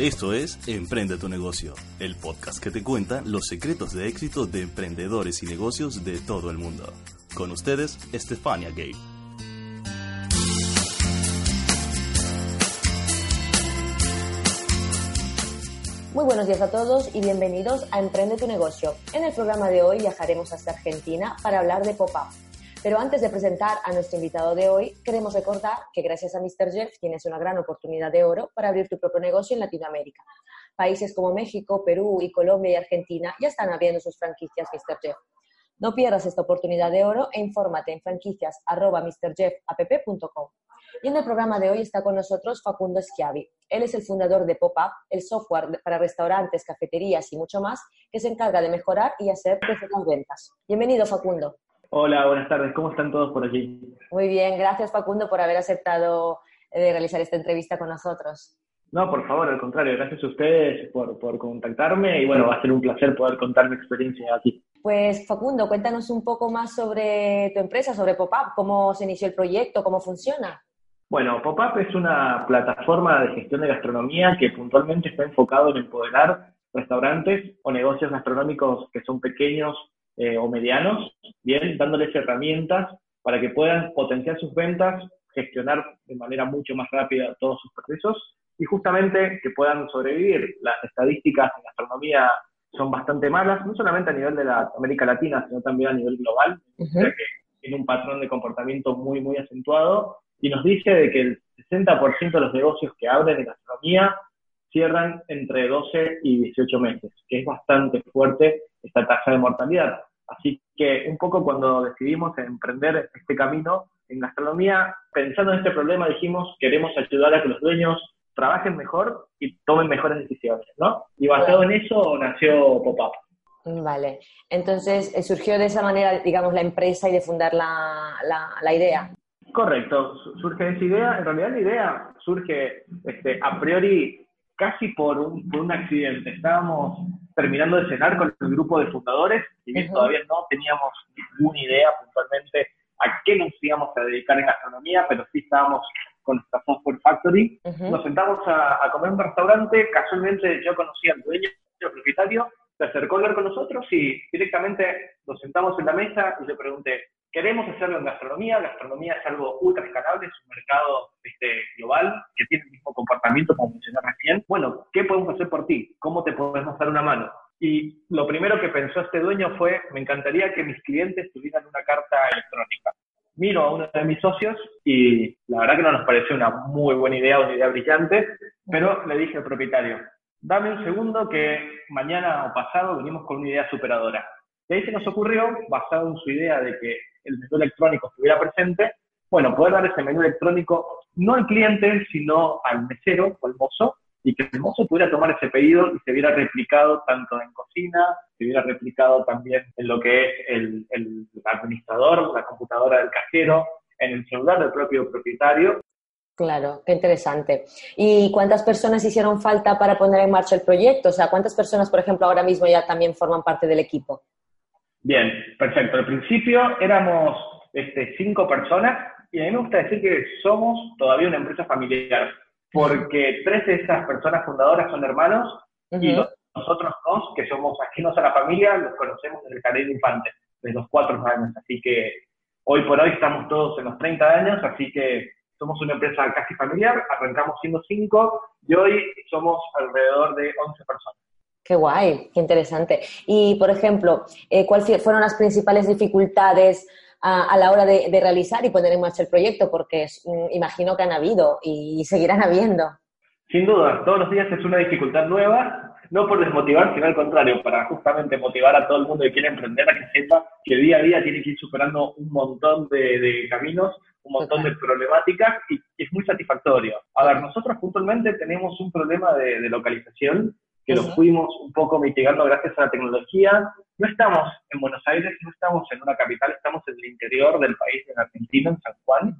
Esto es Emprende tu negocio, el podcast que te cuenta los secretos de éxito de emprendedores y negocios de todo el mundo. Con ustedes, Estefania Gay. Muy buenos días a todos y bienvenidos a Emprende tu negocio. En el programa de hoy viajaremos hasta Argentina para hablar de pop-up pero antes de presentar a nuestro invitado de hoy, queremos recordar que gracias a Mr. Jeff tienes una gran oportunidad de oro para abrir tu propio negocio en Latinoamérica. Países como México, Perú y Colombia y Argentina ya están abriendo sus franquicias Mr. Jeff. No pierdas esta oportunidad de oro e infórmate en franquicias.mrjeff.app.com. Y en el programa de hoy está con nosotros Facundo Schiavi. Él es el fundador de Pop-Up, el software para restaurantes, cafeterías y mucho más, que se encarga de mejorar y hacer crecer las ventas. Bienvenido, Facundo. Hola, buenas tardes. ¿Cómo están todos por aquí? Muy bien, gracias Facundo por haber aceptado de eh, realizar esta entrevista con nosotros. No, por favor, al contrario, gracias a ustedes por, por contactarme y bueno, va a ser un placer poder contar mi experiencia aquí. Pues Facundo, cuéntanos un poco más sobre tu empresa, sobre PopUp, cómo se inició el proyecto, cómo funciona. Bueno, PopUp es una plataforma de gestión de gastronomía que puntualmente está enfocado en empoderar restaurantes o negocios gastronómicos que son pequeños eh, o medianos, bien, dándoles herramientas para que puedan potenciar sus ventas, gestionar de manera mucho más rápida todos sus procesos y justamente que puedan sobrevivir. Las estadísticas en gastronomía son bastante malas, no solamente a nivel de la América Latina, sino también a nivel global, que tiene un patrón de comportamiento muy, muy acentuado y nos dice de que el 60% de los negocios que abren en gastronomía cierran entre 12 y 18 meses, que es bastante fuerte esta tasa de mortalidad. Así que un poco cuando decidimos emprender este camino en gastronomía, pensando en este problema, dijimos, queremos ayudar a que los dueños trabajen mejor y tomen mejores decisiones, ¿no? Y basado en eso nació Pop-Up. Vale, entonces eh, surgió de esa manera, digamos, la empresa y de fundar la, la, idea. Correcto, surge esa idea. En realidad la idea surge este, a priori casi por un, por un accidente. Estábamos terminando de cenar con el grupo de fundadores, y bien todavía no teníamos ninguna idea puntualmente a qué nos íbamos a dedicar en gastronomía, pero sí estábamos con nuestra Software Factory. Nos sentamos a, a, comer en un restaurante, casualmente yo conocía al dueño, el propietario, se acercó a hablar con nosotros y directamente nos sentamos en la mesa y le pregunté, queremos hacerlo en gastronomía, gastronomía es algo ultra escalable, es un mercado este, global que tiene el mismo comportamiento como mencioné recién. Bueno, ¿qué podemos hacer por ti? ¿Cómo te podemos dar una mano? Y lo primero que pensó este dueño fue, me encantaría que mis clientes tuvieran una carta electrónica. Miro a uno de mis socios y la verdad que no nos pareció una muy buena idea, una idea brillante, pero le dije al propietario, dame un segundo que mañana o pasado venimos con una idea superadora. Y ahí se nos ocurrió, basado en su idea de que el menú electrónico estuviera presente, bueno, poder dar ese menú electrónico no al cliente, sino al mesero o al mozo, y que el mozo pudiera tomar ese pedido y se viera replicado tanto en cocina, se viera replicado también en lo que es el, el administrador, la computadora del cajero, en el celular del propio propietario. Claro, qué interesante. ¿Y cuántas personas hicieron falta para poner en marcha el proyecto? O sea, ¿cuántas personas, por ejemplo, ahora mismo ya también forman parte del equipo? Bien, perfecto. Al principio éramos este, cinco personas y a mí me gusta decir que somos todavía una empresa familiar, porque tres de esas personas fundadoras son hermanos y nosotros dos, que somos ajenos a la familia, los conocemos desde el jardín de infantes, desde los cuatro años. Así que hoy por hoy estamos todos en los 30 años, así que somos una empresa casi familiar, arrancamos siendo cinco y hoy somos alrededor de 11 personas. Qué guay, qué interesante. Y, por ejemplo, eh, ¿cuáles fueron las principales dificultades a, la hora de, realizar y poner en marcha el proyecto? Porque mm, imagino que han habido y seguirán habiendo. Sin duda, todos los días es una dificultad nueva, no por desmotivar, sino al contrario, para justamente motivar a todo el mundo que quiere emprender a que sepa que día a día tiene que ir superando un montón de, caminos, un montón de problemáticas y, es muy satisfactorio. A ver, nosotros puntualmente tenemos un problema de localización que lo fuimos un poco mitigando gracias a la tecnología. No estamos en Buenos Aires, no estamos en una capital, estamos en el interior del país, en Argentina, en San Juan,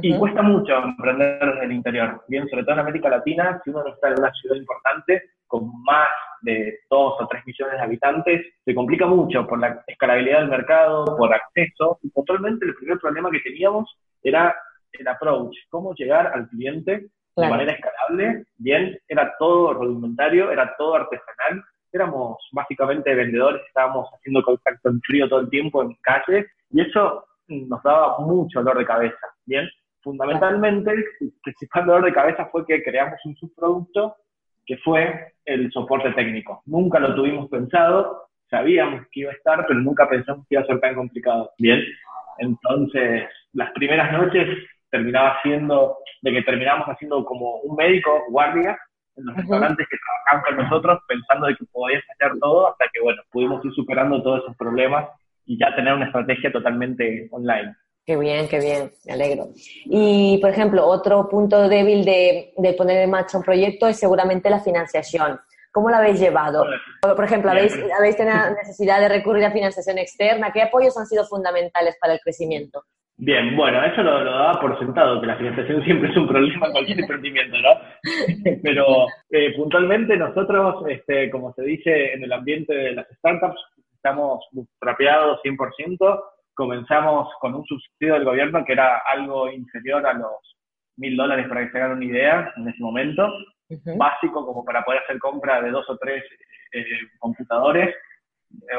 y cuesta mucho emprender en el interior. Bien, sobre todo en América Latina, si uno no está en una ciudad importante, con más de 2 o 3 millones de habitantes, se complica mucho por la escalabilidad del mercado, por acceso, y puntualmente el primer problema que teníamos era el approach, cómo llegar al cliente de manera escalable, bien, era todo rudimentario, era todo artesanal, éramos básicamente vendedores, estábamos haciendo contacto en frío todo el tiempo en calle y eso nos daba mucho dolor de cabeza, bien. Fundamentalmente, el principal dolor de cabeza fue que creamos un subproducto que fue el soporte técnico. Nunca lo tuvimos pensado, sabíamos que iba a estar, pero nunca pensamos que iba a ser tan complicado. Bien, entonces las primeras noches terminaba siendo, de que terminamos haciendo como un médico guardia en los restaurantes que trabajaban con nosotros, pensando de que podía fallar todo, hasta que, bueno, pudimos ir superando todos esos problemas y ya tener una estrategia totalmente online. Qué bien, qué bien, me alegro. Y, por ejemplo, otro punto débil de, de poner en marcha un proyecto es seguramente la financiación. ¿Cómo lo habéis llevado? Por ejemplo, ¿habéis, ¿habéis tenido necesidad de recurrir a financiación externa? ¿Qué apoyos han sido fundamentales para el crecimiento? Bien, bueno, eso lo, daba por sentado, que la financiación siempre es un problema en cualquier emprendimiento, ¿no? Pero eh, puntualmente nosotros, este, como se dice en el ambiente de las startups, estamos trapeados 100%. Comenzamos con un subsidio del gobierno que era algo inferior a los mil dólares para que se hagan una idea en ese momento básico como para poder hacer compra de dos o tres eh, computadores,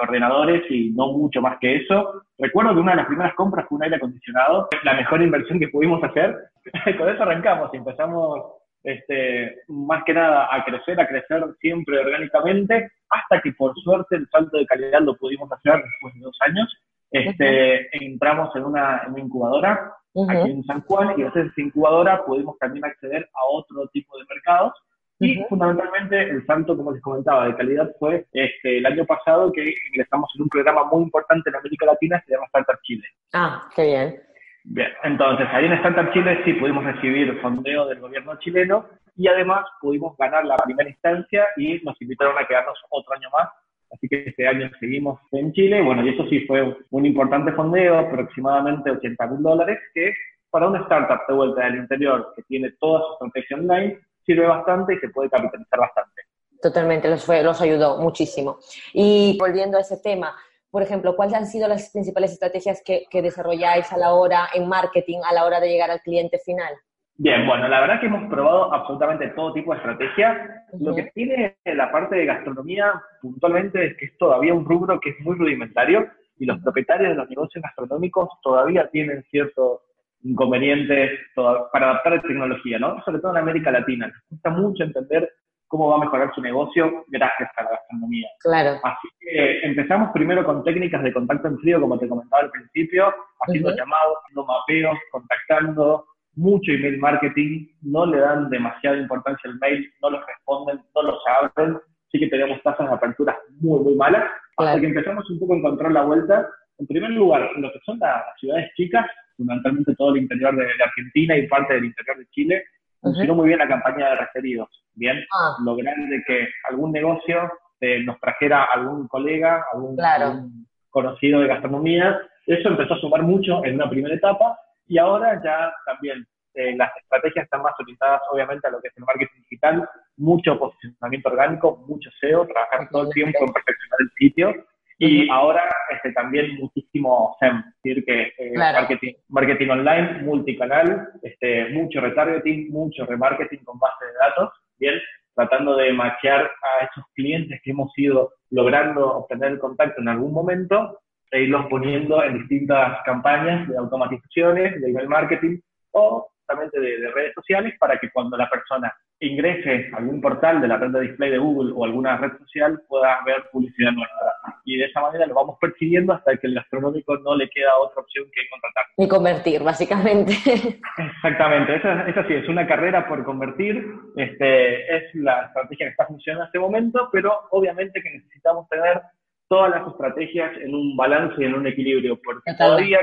ordenadores y no mucho más que eso. Recuerdo que una de las primeras compras fue un aire acondicionado, la mejor inversión que pudimos hacer. Con eso arrancamos y empezamos este, más que nada a crecer, a crecer siempre orgánicamente, hasta que por suerte el salto de calidad lo pudimos hacer después de dos años. Este, Entramos en una, en una incubadora aquí en San Juan y gracias a esa incubadora pudimos también acceder a otro tipo de mercados. Y fundamentalmente el salto, como les comentaba, de calidad fue este, el año pasado que ingresamos en un programa muy importante en América Latina que se llama Startup Chile. Ah, qué bien. Bien, entonces ahí en Startup Chile sí pudimos recibir fondeo del gobierno chileno y además pudimos ganar la primera instancia y nos invitaron a quedarnos otro año más Así que este año seguimos en Chile. Bueno, y eso sí fue un importante fondeo, aproximadamente 80 mil dólares, que para una startup de vuelta del interior que tiene toda su estrategia online, sirve bastante y se puede capitalizar bastante. Totalmente, los, fue, los ayudó muchísimo. Y volviendo a ese tema, por ejemplo, ¿cuáles han sido las principales estrategias que, que desarrolláis a la hora en marketing, a la hora de llegar al cliente final? Bien, bueno, la verdad que hemos probado absolutamente todo tipo de estrategias. Lo que tiene la parte de gastronomía puntualmente es que es todavía un rubro que es muy rudimentario y los propietarios de los negocios gastronómicos todavía tienen ciertos inconvenientes para adaptar la tecnología, ¿no? Sobre todo en América Latina. Les gusta mucho entender cómo va a mejorar su negocio gracias a la gastronomía. Claro. Así que empezamos primero con técnicas de contacto en frío, como te comentaba al principio, haciendo llamados, haciendo mapeos, contactando, mucho email marketing, no le dan demasiada importancia al mail, no los responden, no los abren, sí que tenemos tasas de apertura muy, muy malas, hasta que empezamos un poco a encontrar la vuelta. En primer lugar, lo que son las ciudades chicas, fundamentalmente todo el interior de, Argentina y parte del interior de Chile, funcionó muy bien la campaña de referidos. Bien, ah. lograr de que algún negocio eh, nos trajera algún colega, algún, algún conocido de gastronomía. Eso empezó a sumar mucho en una primera etapa y ahora ya también eh, las estrategias están más orientadas obviamente a lo que es el marketing digital, mucho posicionamiento orgánico, mucho SEO, trabajar todo el tiempo en perfeccionar el sitio y ahora este, también muchísimo SEM, es decir, que eh, marketing, marketing online, multicanal, este, mucho retargeting, mucho remarketing con base de datos, bien, tratando de machear a esos clientes que hemos ido logrando obtener el contacto en algún momento e irlos poniendo en distintas campañas de automatizaciones, de email marketing o también de, redes sociales para que cuando la persona ingrese a algún portal de la red de display de Google o alguna red social pueda ver publicidad nuestra. Y de esa manera lo vamos persiguiendo hasta que el gastronómico no le queda otra opción que contratar. Y convertir, básicamente. Exactamente, esa, esa sí, es una carrera por convertir, este, es la estrategia que está funcionando en este momento, pero obviamente que necesitamos tener todas las estrategias en un balance y en un equilibrio, porque todavía,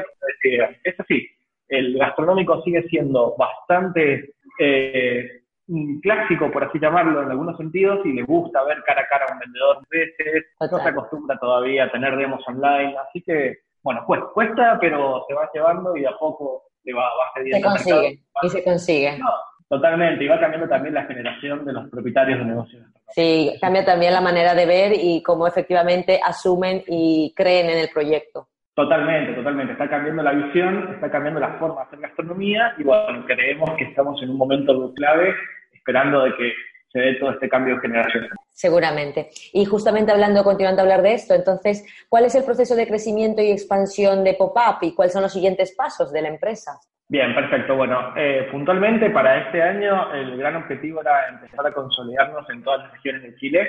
es así, el gastronómico sigue siendo bastante eh, clásico, por así llamarlo, en algunos sentidos, y le gusta ver cara a cara a un vendedor veces, no se acostumbra todavía a tener demos online, así que, bueno, pues cuesta, pero se va llevando y de a poco le va, va Se consigue, y se consigue. totalmente, y va cambiando también la generación de los propietarios de negocios. Sí, cambia también la manera de ver y cómo efectivamente asumen y creen en el proyecto. Totalmente, totalmente. Está cambiando la visión, está cambiando la forma de hacer gastronomía y bueno, creemos que estamos en un momento clave esperando de que se dé todo este cambio de generación. Seguramente. Y justamente hablando, continuando a hablar de esto, entonces, ¿cuál es el proceso de crecimiento y expansión de Pop-Up y cuáles son los siguientes pasos de la empresa? Bien, perfecto. Bueno, eh, puntualmente para este año el gran objetivo era empezar a consolidarnos en todas las regiones de Chile.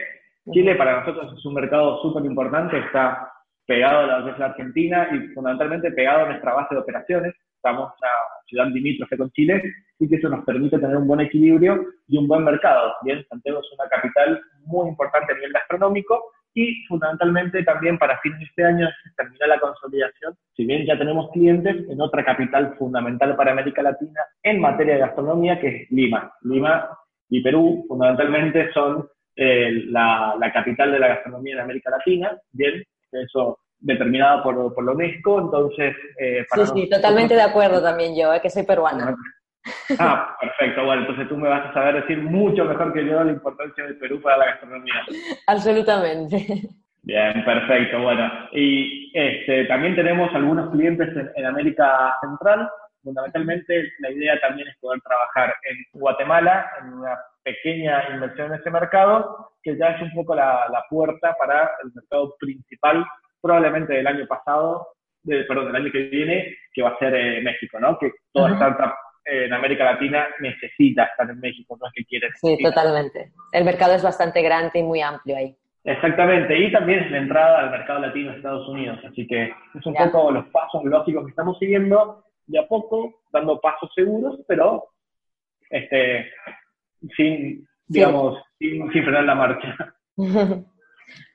Chile para nosotros es un mercado súper importante, está pegado a la, la Argentina y fundamentalmente pegado a nuestra base de operaciones. Estamos en una ciudad limítrofe con Chile y que eso nos permite tener un buen equilibrio y un buen mercado. Bien, Santiago es una capital muy importante a nivel gastronómico y fundamentalmente también para fines de este año se termina la consolidación, si bien ya tenemos clientes en otra capital fundamental para América Latina en materia de gastronomía, que es Lima. Lima y Perú fundamentalmente son eh, la, capital de la gastronomía en América Latina, bien, eso determinado por, por la UNESCO, entonces... Eh, sí, sí, totalmente de acuerdo también yo, eh, que soy peruana. Ah, perfecto. Bueno, entonces tú me vas a saber decir mucho mejor que yo la importancia del Perú para la gastronomía. Absolutamente. Bien, perfecto. Bueno, y este, también tenemos algunos clientes en, América Central. Fundamentalmente, la idea también es poder trabajar en Guatemala, en una pequeña inversión en ese mercado, que ya es un poco la, puerta para el mercado principal, probablemente del año pasado, perdón, del año que viene, que va a ser eh, México, ¿no? Que toda startup en América Latina necesita estar en México, no es que quiere. Sí, totalmente. El mercado es bastante grande y muy amplio ahí. Exactamente, y también es la entrada al mercado latino de Estados Unidos, así que es un poco los pasos lógicos que estamos siguiendo de a poco, dando pasos seguros, pero este, sin, digamos, sin, sin frenar la marcha.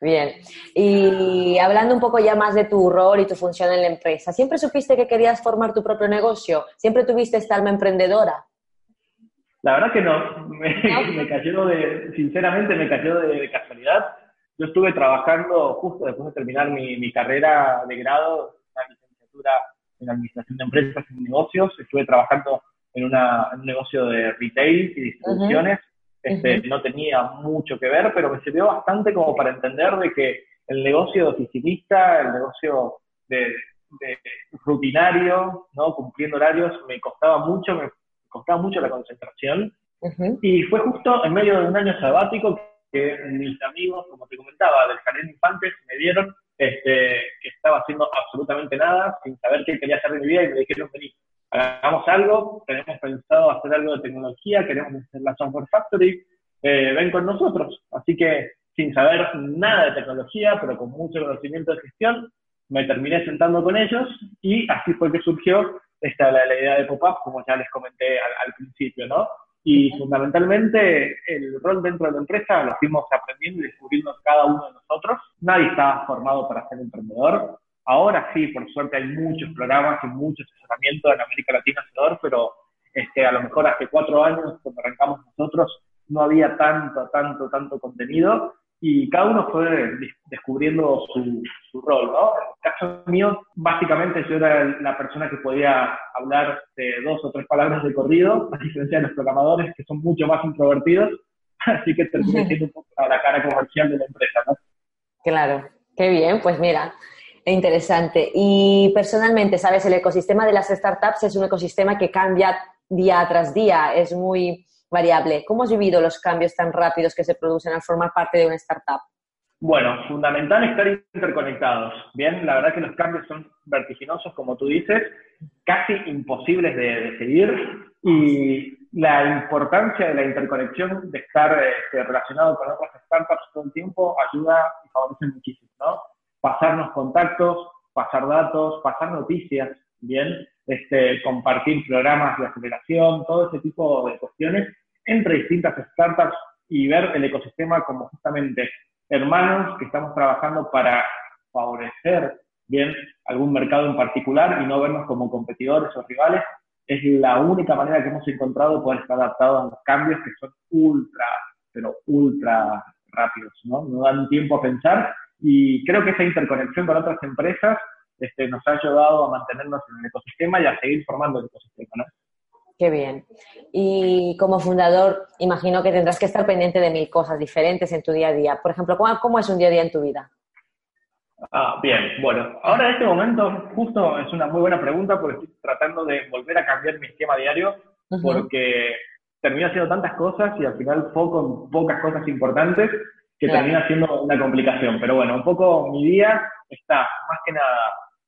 Bien. Y hablando un poco ya más de tu rol y tu función en la empresa, ¿siempre supiste que querías formar tu propio negocio? ¿Siempre tuviste esta alma emprendedora? La verdad que no. Me, cayó de, sinceramente, me cayó de, casualidad. Yo estuve trabajando justo después de terminar mi, carrera de grado, una licenciatura en Administración de Empresas y Negocios. Estuve trabajando en, un negocio de retail y distribuciones. Este, no tenía mucho que ver, pero me sirvió bastante como para entender de que el negocio de oficinista, el negocio de, rutinario, ¿no? cumpliendo horarios, me costaba mucho, me costaba mucho la concentración. Y fue justo en medio de un año sabático que mis amigos, como te comentaba, del Jardín Infantes, me dieron este, que estaba haciendo absolutamente nada, sin saber qué quería hacer de mi vida, y me dijeron, vení, hagamos algo, tenemos pensado hacer algo de tecnología, queremos hacer la Software Factory, eh, ven con nosotros. Así que sin saber nada de tecnología, pero con mucho conocimiento de gestión, me terminé sentando con ellos y así fue que surgió esta, la, idea de Pop-Up, como ya les comenté al, principio, ¿no? Y fundamentalmente el rol dentro de la empresa lo fuimos aprendiendo y descubriendo cada uno de nosotros. Nadie estaba formado para ser emprendedor. Ahora sí, por suerte hay muchos programas y mucho asesoramiento en América Latina pero este, a lo mejor hace cuatro años, cuando arrancamos nosotros, no había tanto, tanto, tanto contenido y cada uno fue descubriendo su, su, rol, ¿no? En el caso mío, básicamente yo era la persona que podía hablar de dos o tres palabras de corrido, a diferencia de los programadores que son mucho más introvertidos, así que terminé siendo un poco la cara comercial de la empresa, ¿no? Claro, qué bien, pues mira, Interesante. Y personalmente, sabes, el ecosistema de las startups es un ecosistema que cambia día tras día, es muy variable. ¿Cómo has vivido los cambios tan rápidos que se producen al formar parte de una startup? Bueno, fundamental estar interconectados. Bien, la verdad que los cambios son vertiginosos, como tú dices, casi imposibles de, seguir y la importancia de la interconexión, de estar este, relacionado con otras startups todo el tiempo, ayuda y favorece muchísimo, ¿no? pasarnos contactos, pasar datos, pasar noticias, bien, este, compartir programas de aceleración, todo ese tipo de cuestiones entre distintas startups y ver el ecosistema como justamente hermanos que estamos trabajando para favorecer bien algún mercado en particular y no vernos como competidores o rivales, es la única manera que hemos encontrado de poder estar adaptados a los cambios que son ultra, pero ultra rápidos, ¿no? No dan tiempo a pensar y creo que esa interconexión con otras empresas este, nos ha ayudado a mantenernos en el ecosistema y a seguir formando el ecosistema, ¿no? Qué bien. Y como fundador, imagino que tendrás que estar pendiente de mil cosas diferentes en tu día a día. Por ejemplo, ¿cómo, cómo es un día a día en tu vida? Ah, bien, bueno, ahora en este momento justo es una muy buena pregunta porque estoy tratando de volver a cambiar mi esquema diario porque termina haciendo tantas cosas y al final foco en pocas cosas importantes que termina siendo una complicación. Pero bueno, un poco mi día está más que nada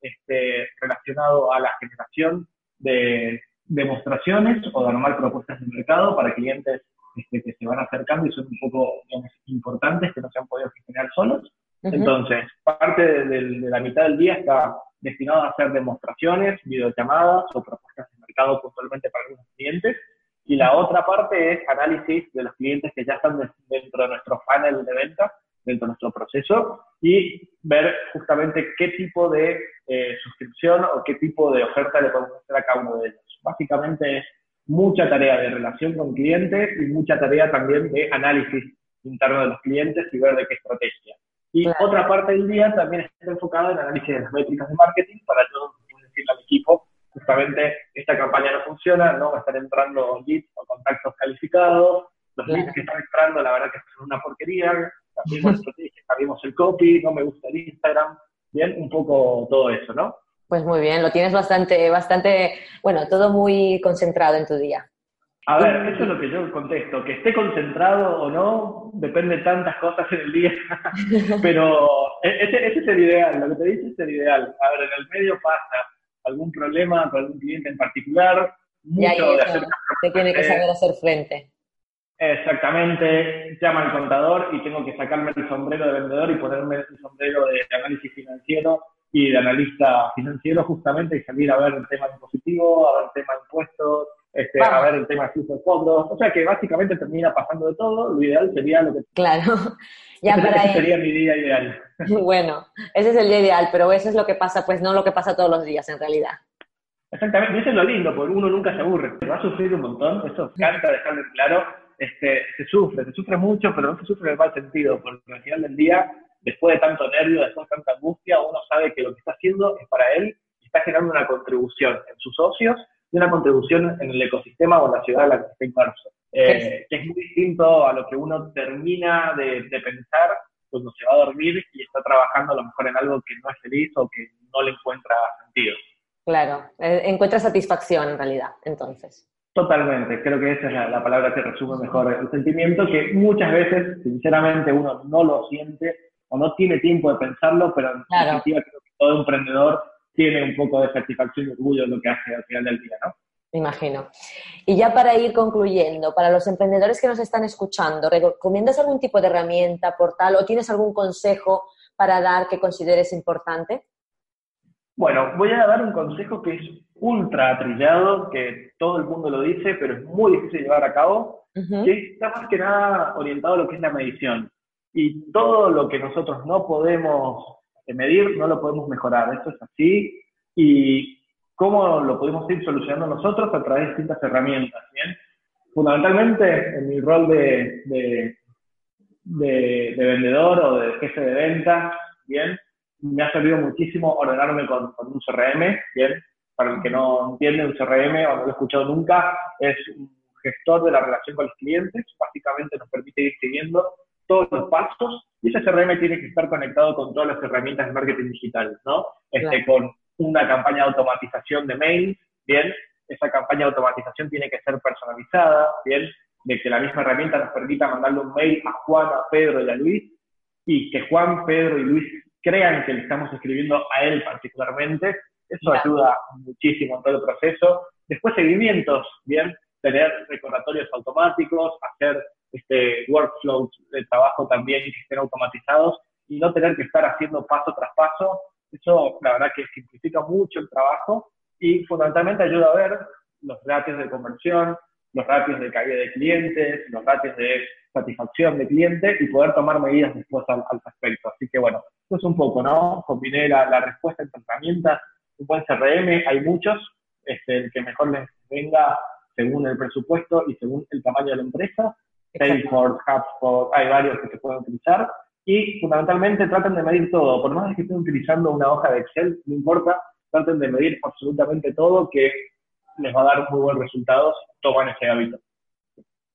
este, relacionado a la generación de demostraciones o de armar propuestas de mercado para clientes este, que se van acercando y son un poco importantes que no se han podido gestionar solos. Entonces, parte de, la mitad del día está destinado a hacer demostraciones, videollamadas o propuestas de mercado puntualmente para algunos clientes. Y la otra parte es análisis de los clientes que ya están dentro de nuestro panel de venta, dentro de nuestro proceso, y ver justamente qué tipo de eh, suscripción o qué tipo de oferta le podemos hacer a cada uno de ellos. Básicamente es mucha tarea de relación con clientes y mucha tarea también de análisis interno de los clientes y ver de qué estrategia. Y otra parte del día también está enfocada en análisis de las métricas de marketing para yo decirle al equipo, justamente esta campaña no funciona, no va a estar entrando leads o contactos calificados, los leads que están entrando la verdad que son una porquería, también estrategia, cambiamos el copy, no me gusta el Instagram, bien, un poco todo eso, ¿no? Pues muy bien, lo tienes bastante, bastante, bueno, todo muy concentrado en tu día. A ver, eso es lo que yo contesto, que esté concentrado o no, depende de tantas cosas en el día, pero e-, ese, es el ideal, lo que te dice es el ideal. A ver, en el medio pasa algún problema con algún cliente en particular, mucho de hacer... Tiene que saber hacer frente. Exactamente, llama al contador y tengo que sacarme el sombrero de vendedor y ponerme el sombrero de análisis financiero y de analista financiero justamente y salir a ver el tema impositivo, a ver el tema impuestos, este, a ver el tema de flujo de fondos. O sea que básicamente termina pasando de todo. Lo ideal sería lo que... Claro. Ya ese, sería mi día ideal. Bueno, ese es el día ideal, pero eso es lo que pasa, pues no lo que pasa todos los días en realidad. Exactamente, y eso es lo lindo, porque uno nunca se aburre. Se va a sufrir un montón, eso encanta dejarlo claro. Este, se sufre, se sufre mucho, pero no se sufre en el mal sentido, porque al final del día después de tanto nervio, después de tanta angustia, uno sabe que lo que está haciendo es para él y está generando una contribución en sus socios y una contribución en el ecosistema o en la ciudad en la que está inmerso. Eh, que es muy distinto a lo que uno termina de, pensar cuando se va a dormir y está trabajando a lo mejor en algo que no es feliz o que no le encuentra sentido. Claro, eh, encuentra satisfacción en realidad, entonces. Totalmente, creo que esa es la, palabra que resume mejor el sentimiento, que muchas veces, sinceramente, uno no lo siente o no tiene tiempo de pensarlo, pero en definitiva creo que todo emprendedor tiene un poco de satisfacción y orgullo en lo que hace al final del día, ¿no? Me imagino. Y ya para ir concluyendo, para los emprendedores que nos están escuchando, ¿recomiendas algún tipo de herramienta, portal o tienes algún consejo para dar que consideres importante? Bueno, voy a dar un consejo que es ultra trillado, que todo el mundo lo dice, pero es muy difícil llevar a cabo, que está más que nada orientado a lo que es la medición y todo lo que nosotros no podemos medir, no lo podemos mejorar. Esto es así. Y cómo lo podemos ir solucionando nosotros a través de distintas herramientas. ¿bien? Fundamentalmente, en mi rol de, de, de, vendedor o de jefe de ventas, ¿bien? me ha servido muchísimo ordenarme con, con, un CRM. ¿bien? Para el que no entiende, un CRM o no lo he escuchado nunca, es un gestor de la relación con los clientes. Básicamente nos permite ir siguiendo todos los pasos y ese CRM tiene que estar conectado con todas las herramientas de marketing digital, ¿no? Este, Con una campaña de automatización de mail, ¿bien? Esa campaña de automatización tiene que ser personalizada, ¿bien? De que la misma herramienta nos permita mandarle un mail a Juan, a Pedro y a Luis y que Juan, Pedro y Luis crean que le estamos escribiendo a él particularmente. Eso ayuda muchísimo en todo el proceso. Después seguimientos, ¿bien? Tener recordatorios automáticos, hacer este, workflows de trabajo también que estén automatizados y no tener que estar haciendo paso tras paso. Eso, la verdad, que simplifica mucho el trabajo y fundamentalmente ayuda a ver los ratios de conversión, los ratios de caída de clientes, los ratios de satisfacción de cliente y poder tomar medidas después al, respecto. Así que bueno, eso es un poco, ¿no? Combiné la, la respuesta entre herramientas, un buen CRM, hay muchos, este, el que mejor les venga según el presupuesto y según el tamaño de la empresa, Salesforce, HubSpot, hay varios que se pueden utilizar. Y fundamentalmente traten de medir todo. Por más que estén utilizando una hoja de Excel, no importa, traten de medir absolutamente todo que les va a dar muy buenos resultados. Toman ese hábito.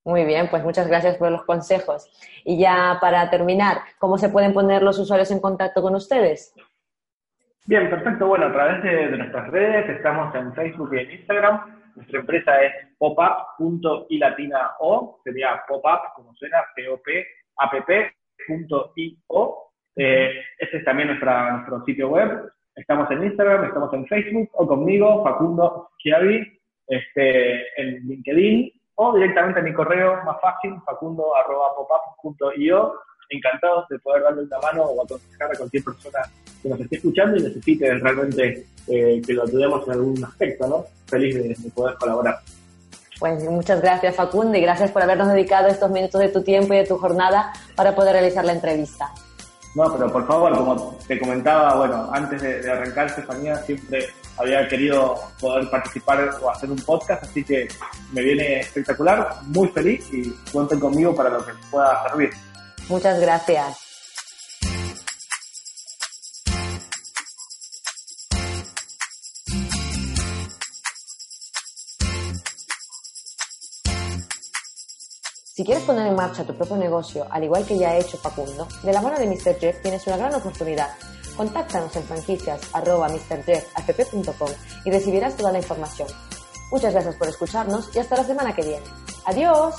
Muy bien, pues muchas gracias por los consejos. Y ya para terminar, ¿cómo se pueden poner los usuarios en contacto con ustedes? Bien, perfecto. Bueno, a través de, nuestras redes, estamos en Facebook y en Instagram Nuestra empresa es popup.ilatina.o, sería popup, como suena, P-O-P-A-P-P.I-O. Eh, ese es también nuestra, nuestro sitio web. Estamos en Instagram, estamos en Facebook o conmigo, Facundo Chiavi, este, en LinkedIn o directamente en mi correo más fácil, facundo.popup.io. Encantados de poder darle una mano o aconsejar a cualquier persona que nos esté escuchando y necesite realmente eh, que lo ayudemos en algún aspecto, ¿no? Feliz de, de poder colaborar. Pues muchas gracias Facundo y gracias por habernos dedicado estos minutos de tu tiempo y de tu jornada para poder realizar la entrevista. No, pero por favor, como te comentaba, bueno, antes de, arrancar, Estefanía, siempre había querido poder participar o hacer un podcast, así que me viene espectacular, muy feliz y cuenten conmigo para lo que pueda servir. Muchas gracias. Si quieres poner en marcha tu propio negocio, al igual que ya ha hecho Facundo, de la mano de Mr. Jeff tienes una gran oportunidad. Contáctanos en franquicias.mrjeff.com y recibirás toda la información. Muchas gracias por escucharnos y hasta la semana que viene. ¡Adiós!